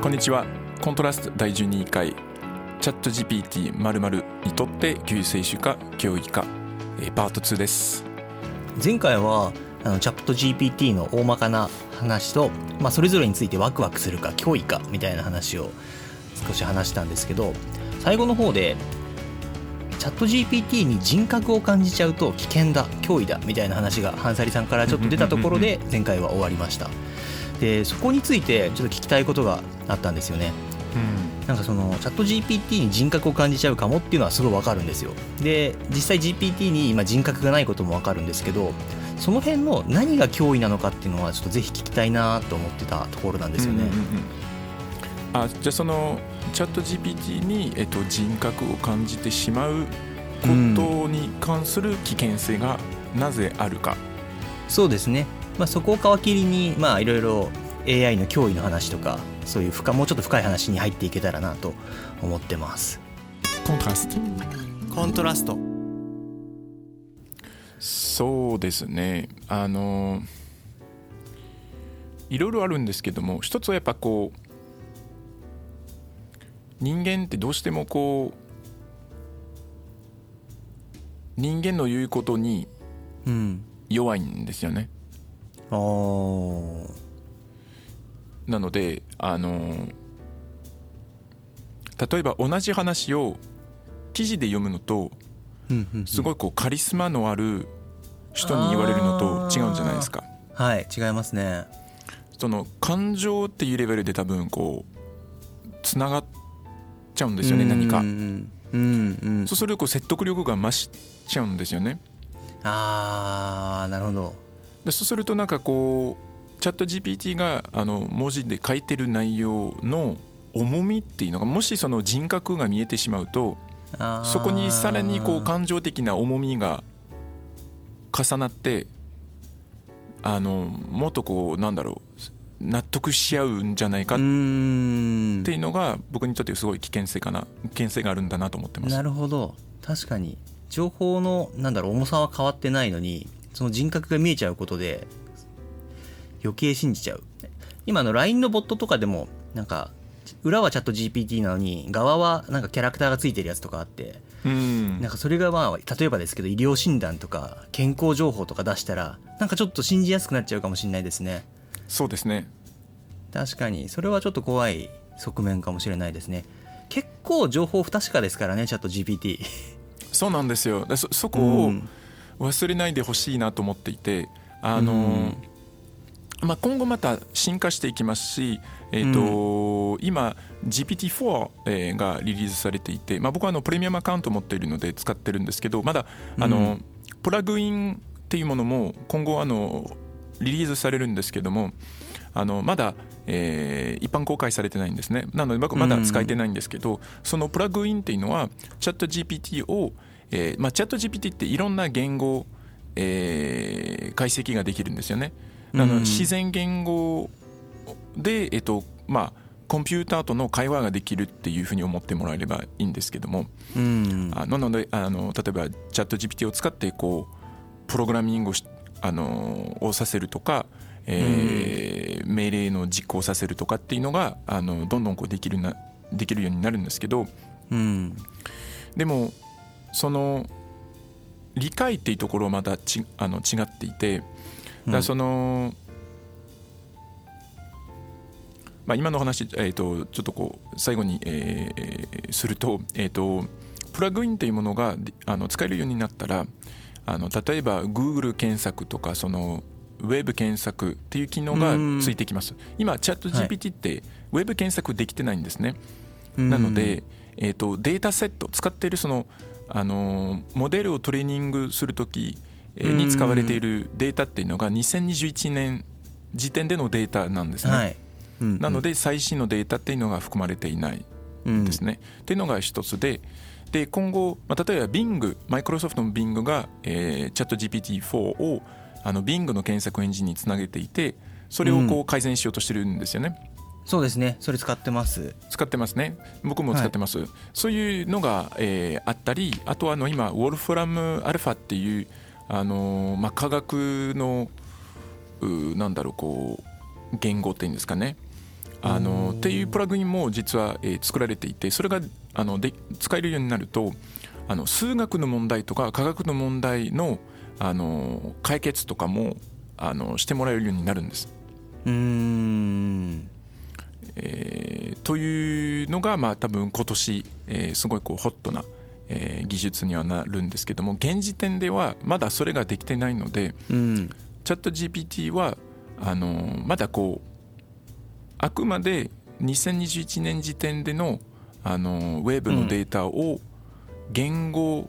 こんにちは。コントラスト第12回。チャット GPT○○ にとって救世主か教育かえーパート2です。前回はあのチャット GPT の大まかな話と、まあ、それぞれについてワクワクするか脅威かみたいな話を少し話したんですけど最後の方でチャット GPT に人格を感じちゃうと危険だ脅威だみたいな話がハンサリさんからちょっと出たところで前回は終わりましたでそこについてちょっと聞きたいことがあったんですよね。なんかそのチャット GPT に人格を感じちゃうかもっていうのはすごいわかるんですよ。で実際 GPT に今人格がないこともわかるんですけどその辺の何が脅威なのかっていうのはちょっとぜひ聞きたいなと思ってたところなんですよね、うんうんうんあじゃあそのチャット GPT に、えっと、人格を感じてしまうことに関する危険性がなぜあるか、そうですね、まあ、そこを皮切りにまあいろいろ AI の脅威の話とかそういう深もうちょっと深い話に入っていけたらなと思ってます。コントラスト。コントラスト。そうですね。あのいろいろあるんですけども一つはやっぱこう人間ってどうしてもこう人間の言うことにうん。弱いんですよねなのであの例えば同じ話を記事で読むのとすごいこうカリスマのある人に言われるのと違うんじゃないですか。はい違いますね。その感情っていうレベルで多分こうつながっちゃうんですよねうん何か。うんうんうん。そうするとこう説得力が増しちゃうんですよね。あーなるほどでそうするとなんかこうチャット GPT があの文字で書いてる内容の重みっていうのがもしその人格が見えてしまうとそこにさらにこう感情的な重みが重なってあのもっとこうなんだろう納得し合うんじゃないかっていうのが僕にとってすごい危険性かな危険性があるんだなと思ってます。なるほど。確かに。情報のなんだろう重さは変わってないのにその人格が見えちゃうことで余計信じちゃう。今の LINE のボットとかでもなんか裏はチャット GPT なのに側はなんかキャラクターがついてるやつとかあってうん。なんかそれがまあ例えばですけど医療診断とか健康情報とか出したらなんかちょっと信じやすくなっちゃうかもしれないですね。そうですね。確かに。それはちょっと怖い側面かもしれないですね。結構情報不確かですからねチャット GPT そうなんですよ。でそそこうをん忘れないでほしいなと思っていてあの、うん。まあ、今後また進化していきますし、えーと今 GPT-4 えーがリリースされていて、まあ、僕はあのプレミアムアカウント持っているので使ってるんですけどまだあの、うんプラグインっていうものも今後あのリリースされるんですけどもあのまだ、えー一般公開されてないんですね。なので僕まだ使えてないんですけど、そのプラグインっていうのはチャット GPT を、えーまあ、チャット GPT っていろんな言語、えー解析ができるんですよね。あのうん自然言語で、えっとまあ、コンピューターとの会話ができるっていうふうに思ってもらえればいいんですけども、うん。あなのであの例えばチャット GPT を使ってこうプログラミングをしあのをさせるとか、えー命令の実行させるとかっていうのがあのどんどんこうできるなできるようになるんですけど。うん。でもその理解っていうところはまたちあの違っていてだその、まあ、今の話、えー、とちょっとこう最後に、えーすると,、えー、とプラグインというものがであの使えるようになったらあの例えば Google 検索とかそのウェブ検索っていう機能がついてきます。今チャット GPT ってウェブ検索できてないんですね、なので、えー、とデータセット使っているその、あのーモデルをトレーニングするときえーに使われているデータっていうのが2021年時点でのデータなんですね、はい。うん。なので最新のデータっていうのが含まれていないうん。ですね、っていうのが一つでで今後、まあ、例えば Bing マイクロソフトの Bing が、えー、チャット GPT-4 をあの Bing の検索エンジンにつなげていてそれをこう改善しようとしてるんですよね、そうですね。それ使ってます。使ってますね。僕も使ってます、そういうのが、えーあったりあとはあの今ウォルフラムアルファっていうあのー、まあ、科学のうなんだろうこう言語っていうんですかね。あのっていうプラグインも実は、えー作られていてそれがあので使えるようになるとあの数学の問題とか科学の問題のあの解決とかもあのしてもらえるようになるんです。うーんえーというのが、まあ、多分今年、えーすごいこうホットな、えー技術にはなるんですけども現時点ではまだそれができてないのでうん。チャット GPT はあのまだこうあくまで2021年時点でのあのウェブのデータを言語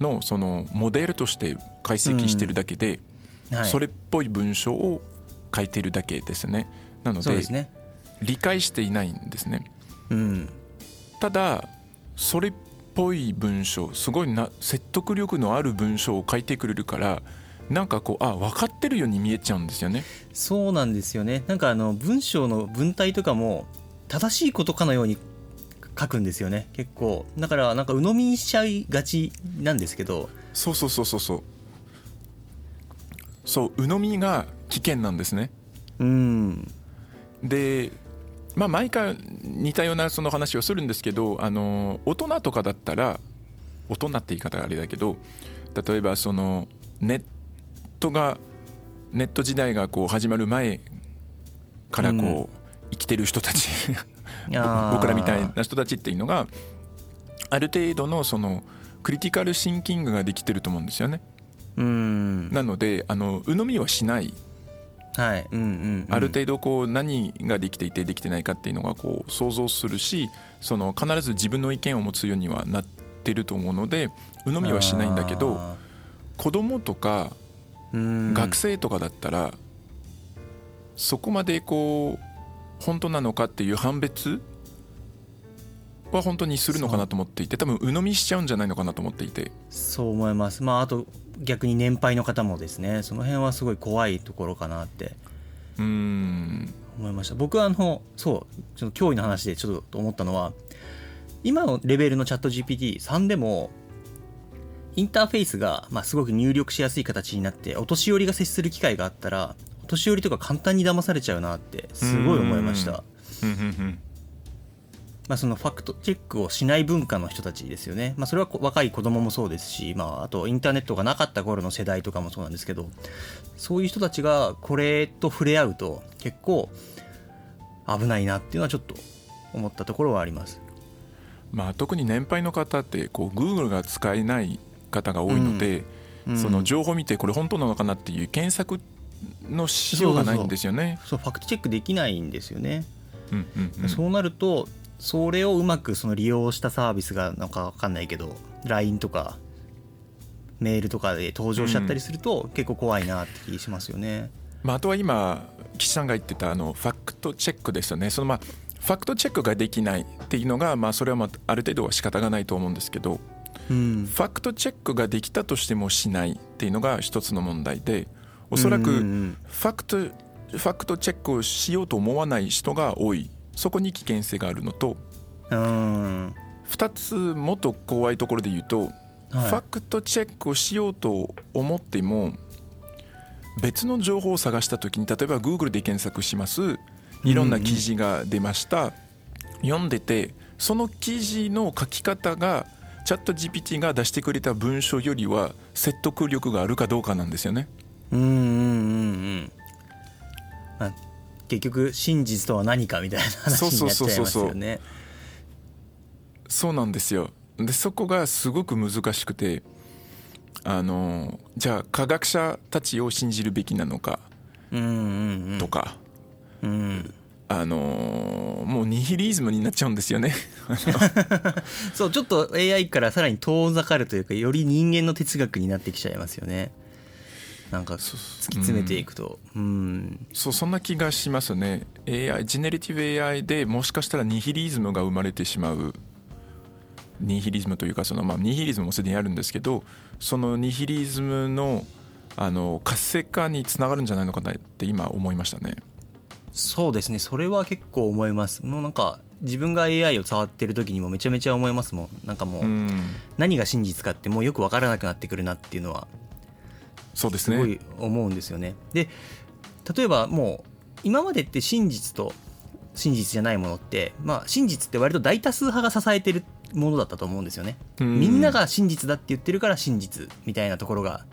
のそのモデルとして解析してるだけで、はい。それっぽい文章を書いてるだけですねなのでね。理解していないんですね。うん。ただそれっぽい文章すごいな説得力のある文章を書いてくれるからなんかこうあ分かってるように見えちゃうんですよね。そうなんですよね。なんかあの文章の文体とかも正しいことかのように書くんですよね。結構。だからなんか鵜呑みにしちゃいがちなんですけど。そうそうそうそうそう。そう鵜呑みが危険なんですね。うんでまあ毎回似たようなその話をするんですけどあの大人とかだったら大人って言い方があれだけど例えばそのネットがネット時代がこう始まる前からこう、うん。生きてる人たち 僕らみたいな人たちっていうのがある程度のそのクリティカルシンキングができてると思うんですよね。うん。なのであの鵜呑みはしないはい。うんうん、うん、ある程度こう何ができていてできてないかっていうのがこう想像するしその必ず自分の意見を持つようにはなってると思うので鵜呑みはしないんだけどあ子供とか学生とかだったらそこまでこう本当なのかっていう判別は本当にするのかなと思っていて多分鵜呑みしちゃうんじゃないのかなと思っていて。そう思います。まああと逆に年配の方もですね。その辺はすごい怖いところかなって。うーん。思いました。僕はあのそうちょっと脅威の話でちょっと思ったのは今のレベルのチャット GPT3 でもインターフェースが、まあ、すごく入力しやすい形になってお年寄りが接する機会があったらお年寄りとか簡単に騙されちゃうなってすごい思いました。うんまあ、そのファクトチェックをしない文化の人たちですよね、まあ、それはこ若い子供もそうですし、まあ、あとインターネットがなかった頃の世代とかもそうなんですけどそういう人たちがこれと触れ合うと結構危ないなっていうのはちょっと思ったところはあります。まあ、特に年配の方ってこう Google が使えない方が多いので、うん。その情報を見てこれ本当なのかなっていう検索のしようがないんですよね。そうファクトチェックできないんですよね、うんうんうん。そうなるとそれをうまくその利用したサービスがなんか分かんないけど LINE とかメールとかで登場しちゃったりすると結構怖いなって気しますよね。まあ、あとは今岸さんが言ってたあのファクトチェックですよね。そのまあファクトチェックができないっていうのが、まあ、それはまあある程度は仕方がないと思うんですけどうん。ファクトチェックができたとしてもしないっていうのが一つの問題でおそらくうんうん。ファクトファクトチェックをしようと思わない人が多いそこに危険性があるのとうん。2つもっと怖いところで言うと、はい。ファクトチェックをしようと思っても別の情報を探した時に例えば Google で検索しますいろんな記事が出ました、読んでてその記事の書き方がチャット GPT が出してくれた文章よりは説得力があるかどうかなんですよね。うんうんうんうん。まあ結局真実とは何かみたいな話になっちゃいますよね。そうなんですよ。でそこがすごく難しくてあのじゃあ科学者たちを信じるべきなのかうんうんうん。とか、うん。あのもうニヒリズムになっちゃうんですよね。そうちょっと AI からさらに遠ざかるというかより人間の哲学になってきちゃいますよね。なんか突き詰めていくと。うん。そうそんな気がしますね。AI ジェネリティブ AI でもしかしたらニヒリズムが生まれてしまう。ニヒリズムというかその、まあ、ニヒリズムもすでにあるんですけどそのニヒリズムのあの活性化につながるんじゃないのかなって今思いましたね。そうですね。それは結構思います。もうなんか自分が AI を触ってる時にもめちゃめちゃ思いますもん。なんかもううん。何が真実かってもうよく分からなくなってくるなっていうのはそうですねすごい思うんですよね。で例えばもう今までって真実と真実じゃないものって、まあ、真実って割と大多数派が支えてるものだったと思うんですよね。うんみんなが真実だって言ってるから真実みたいなところが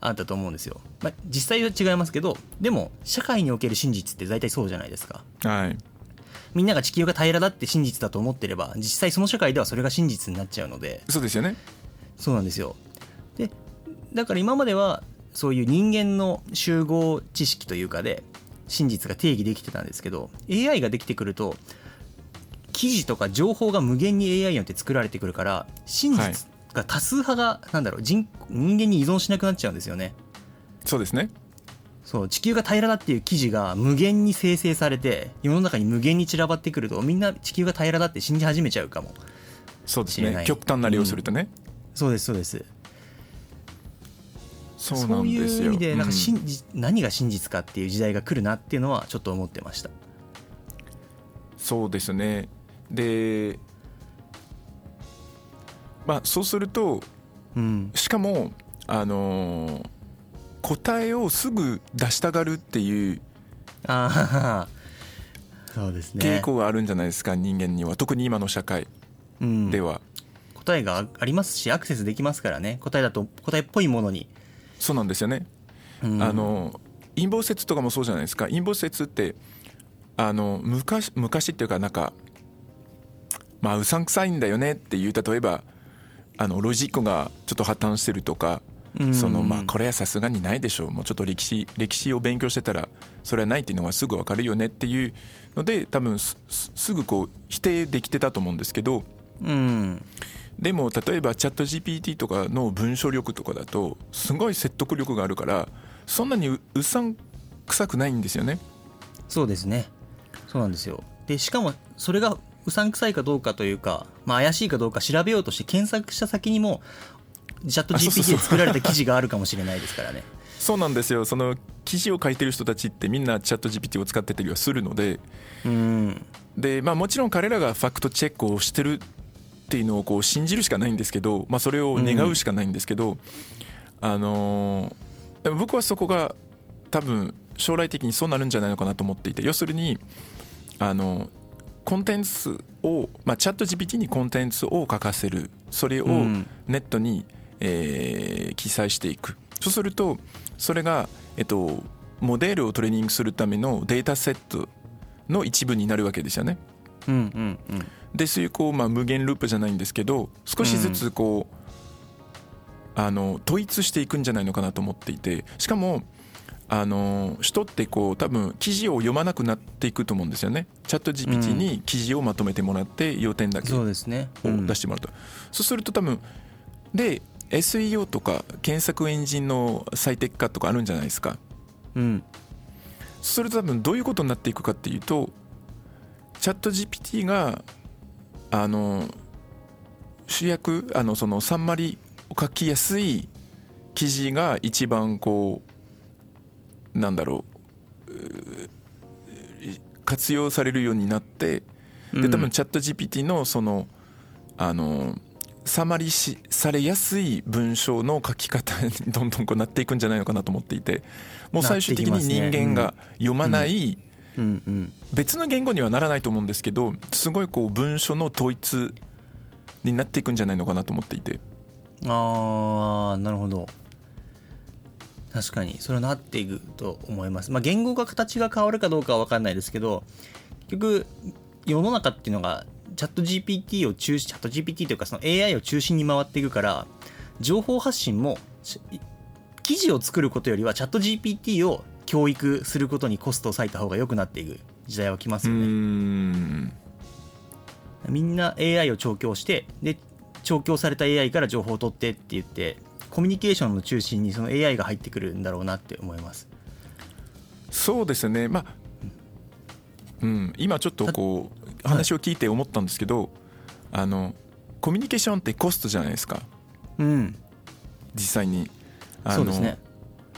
あったと思うんですよ。まあ、実際は違いますけどでも社会における真実って大体そうじゃないですか。はいみんなが地球が平らだって真実だと思ってれば実際その社会ではそれが真実になっちゃうのでそうですよねそうなんですよ。でだから今まではそういう人間の集合知識というかで真実が定義できてたんですけど AI ができてくると記事とか情報が無限に AI によって作られてくるから真はい実が多数派がなんだろう人人間に依存しなくなっちゃうんですよね。そうですね。そう地球が平らだっていう記事が無限に生成されて世の中に無限に散らばってくるとみんな地球が平らだって信じ始めちゃうかも。そうですね。極端な例をするとね、そうですそうですそうなんいですよ。う意味でなんかうん。真実何が真実かっていう時代が来るなっていうのはちょっと思ってました。そうですね。でまあそうするとうん。しかもあのー答えをすぐ出したがるっていうああそうですね。傾向があるんじゃないですか、人間には。特に今の社会うん。では、答えがありますしアクセスできますからね。答えだと答えっぽいものに、そうなんですよね、うん。あの陰謀説とかもそうじゃないですか。陰謀説ってあの昔昔っていうかなんかまあうさんくさいんだよねっていう例えばあのロジックがちょっと破綻してるとか、うん。そのまあこれはさすがにないでしょう。もうちょっと歴史歴史を勉強してたらそれはないっていうのがすぐ分かるよねっていうので多分すぐこう否定できてたと思うんですけどうんでも例えばチャット GPT とかの文章力とかだとすごい説得力があるからそんなにううさんくさくないんですよね。そうですね。そうなんですよ。でしかもそれがうさんくさいかどうかというか、まあ、怪しいかどうか調べようとして検索した先にもチャット GPT で作られた記事があるかもしれないですからね。そうなんですよ。その記事を書いてる人たちってみんなチャット GPT を使ってたりはするので。うん。で、まあ、もちろん彼らがファクトチェックをしてるっていうのをこう信じるしかないんですけど、まあ、それを願うしかないんですけど、あのーでも僕はそこが多分将来的にそうなるんじゃないのかなと思っていて要するにあのコンテンツを、まあ、チャット GPT にコンテンツを書かせる。それをうん。ネットに、えー記載していく。そうするとそれが、えっと、モデルをトレーニングするためのデータセットの一部になるわけですよね。うんうんうんでそういうこう、まあ、無限ループじゃないんですけど少しずつこう、あの統一していくんじゃないのかなと思っていてしかもあの人ってこう多分記事を読まなくなっていくと思うんですよね。チャット GPT に記事をまとめてもらって要点だけをうん。出してもらうと、そうすると多分で SEO とか検索エンジンの最適化とかあるんじゃないですか。うん。そうすると多分どういうことになっていくかっていうとチャット GPT があの主役あのそのサンマリを書きやすい記事が一番こうなんだろう活用されるようになってで多分チャット GPT のそのあのサマリしされやすい文章の書き方に どんどんこうなっていくんじゃないのかなと思っていてもう最終的に人間が読まないうんうん。別の言語にはならないと思うんですけどすごいこう文書の統一になっていくんじゃないのかなと思っていて。ああなるほど。確かに。それはなっていくと思います。まあ言語が形が変わるかどうかは分かんないですけど結局世の中っていうのがチャット GPT を中心チャット GPT というかその AI を中心に回っていくから情報発信も記事を作ることよりはチャット GPT を教育することにコストを割いた方が良くなっていく時代は来ますよね。ん。みんな AI を調教してで調教された AI から情報を取ってって言ってコミュニケーションの中心にその AI が入ってくるんだろうなって思います。そうですね。まあうん。今ちょっとこう話を聞いて思ったんですけどあのコミュニケーションってコストじゃないですか。うん。実際に。あのそうですね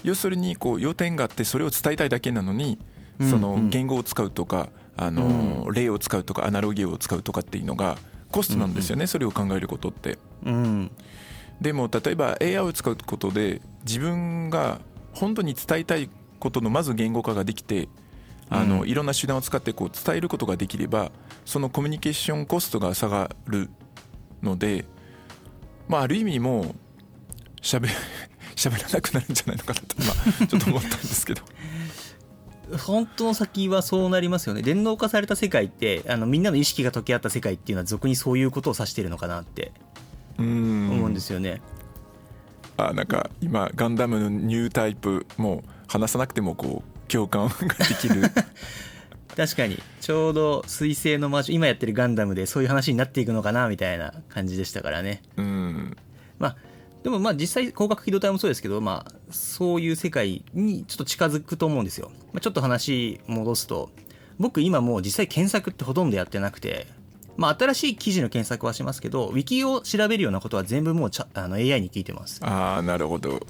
要するにこう要点があってそれを伝えたいだけなのにうんそのうん。言語を使うとかあの例を使うとかアナロギーを使うとかっていうのがコストなんですよねそれを考えることって。うん。でも例えば AI を使うことで自分が本当に伝えたいことのまず言語化ができてあの、うん。いろんな手段を使ってこう伝えることができればそのコミュニケーションコストが下がるので、まあ、ある意味もうしゃべ喋らなくなるんじゃないのかなと今 ちょっと思ったんですけど。本当の先はそうなりますよね。電脳化された世界ってあのみんなの意識が溶け合った世界っていうのは俗にそういうことを指してるのかなって。うん。思うんですよね、あなんか今ガンダムのニュータイプもう話さなくてもこう共感ができる。確かに。ちょうど彗星の魔女今やってるガンダムでそういう話になっていくのかなみたいな感じでしたからね。うん。まあでもまあ実際広角機動隊もそうですけどまあそういう世界にちょっと近づくと思うんですよ、まあ、ちょっと話戻すと僕今もう実際検索ってほとんどやってなくてまあ新しい記事の検索はしますけどウィキを調べるようなことは全部もうちゃあの AI に聞いてます。ああなるほど。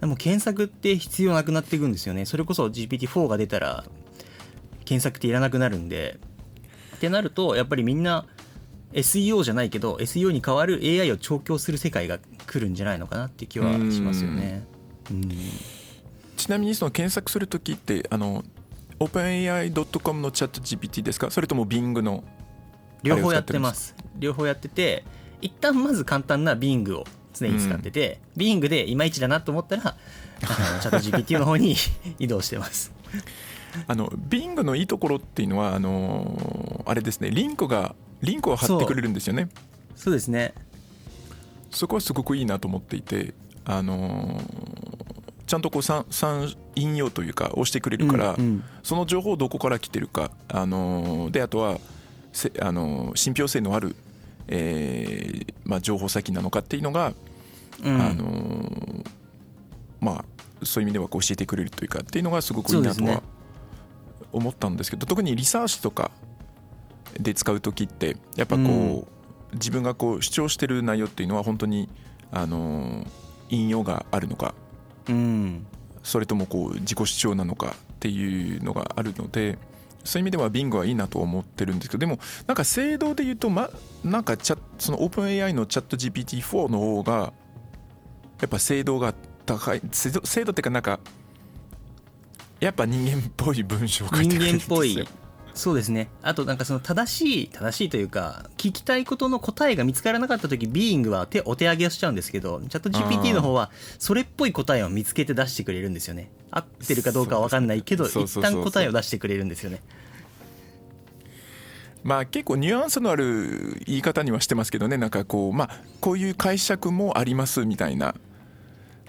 でも検索って必要なくなっていくんですよね。それこそ GPT-4 が出たら検索っていらなくなるんで。ってなるとやっぱりみんな SEO じゃないけど SEO に代わる AI を調教する世界が来るんじゃないのかなって気はしますよね。うん。ちなみにその検索するときってあの OpenAI.com のチャット GPT ですか？それとも Bing の両方やってます。両方やってて一旦まず簡単な Bing を常に使ってて、Bing でいまいちだなと思ったらあのチャット GPT の方に 移動してます。あの Bing のいいところっていうのはあのあれですねリンクがリンクを貼ってくれるんですよね。そう。ですね。そこはすごくいいなと思っていてあのちゃんとこう三三引用というか押してくれるから、うんうん。その情報どこから来てるかあのであとはせあの信憑性のある、えーまあ、情報先なのかっていうのが、うん。あのまあそういう意味ではこう教えてくれるというかっていうのがすごくいいなとは思ったんですけど特にリサーチとかで使う時ってやっぱこう、うん。自分がこう主張してる内容っていうのは本当にあの引用があるのかうん。それともこう自己主張なのかっていうのがあるのでそういう意味では Bing はいいなと思ってるんですけどでもなんか精度で言うと、ま、なんかチャその OpenAI のチャット GPT-4 の方がやっぱ精度が高い精度精度っていうかなんかやっぱ人間っぽい文章を書いてるんですよ。間っぽいそうですね。あとなんかその正しい正しいというか聞きたいことの答えが見つからなかった時ビーイングは手お手上げをしちゃうんですけどチャット GPT の方はそれっぽい答えを見つけて出してくれるんですよね。合ってるかどうかは分かんないけど一旦答えを出してくれるんですよね。まあ結構ニュアンスのある言い方にはしてますけどね。なんかこうまあこういう解釈もありますみたいな。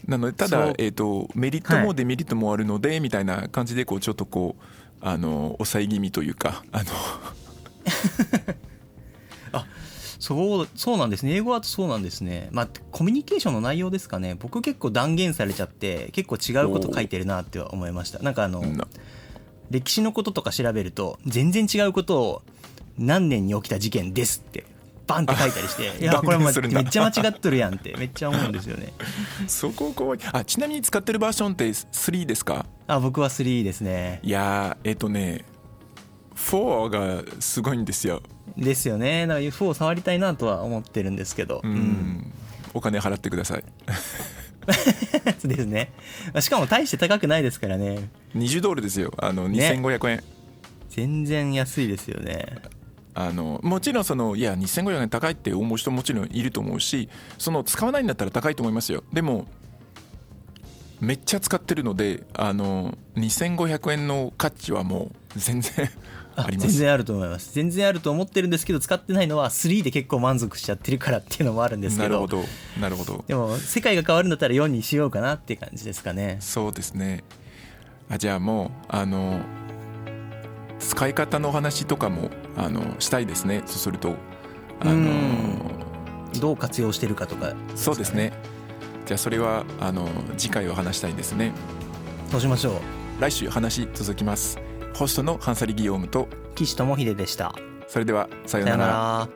なのでただえー、とメリットもデメリットもあるので、みたいな感じでこうちょっとこうあの抑え気味というかあの そうそうなんですね。英語だとそうなんですね。まあコミュニケーションの内容ですかね。僕結構断言されちゃって結構違うこと書いてるなって思いました。なんかあの、な歴史のこととか調べると全然違うことを何年に起きた事件ですってバンって書いたりして いや断これもめっちゃ間違っとるやんってめっちゃ思うんですよね。そこ怖いあちなみに使ってるバージョンって3ですか？あ僕は3ですね。いやーえっ、とね4がすごいんですよ。ですよね。だから UFO を触りたいなとは思ってるんですけど。うん、うん。お金払ってください。そ うですね。まあしかも大して高くないですからね。20ドルですよ。あのね。2500円、全然安いですよねあのもちろんそのいや2500円高いって思う人もちろんいると思うしその使わないんだったら高いと思いますよ。でもめっちゃ使ってるのであの2500円の価値はもう全然あ あります。全然あると思います。全然あると思ってるんですけど使ってないのは3で結構満足しちゃってるからっていうのもあるんですけど。なるほど。なるほど。でも世界が変わるんだったら4にしようかなっていう感じですかね。そうですね。あじゃあもうあの使い方の話とかもあのしたいですね。そうするとあうのん。どう活用してるかとか。そうですね。じゃあそれはあの次回は話したいですね。そうしましょう。来週話続きます。ホストのハンサリ・ギヨームと岸智秀でした。それではさようなら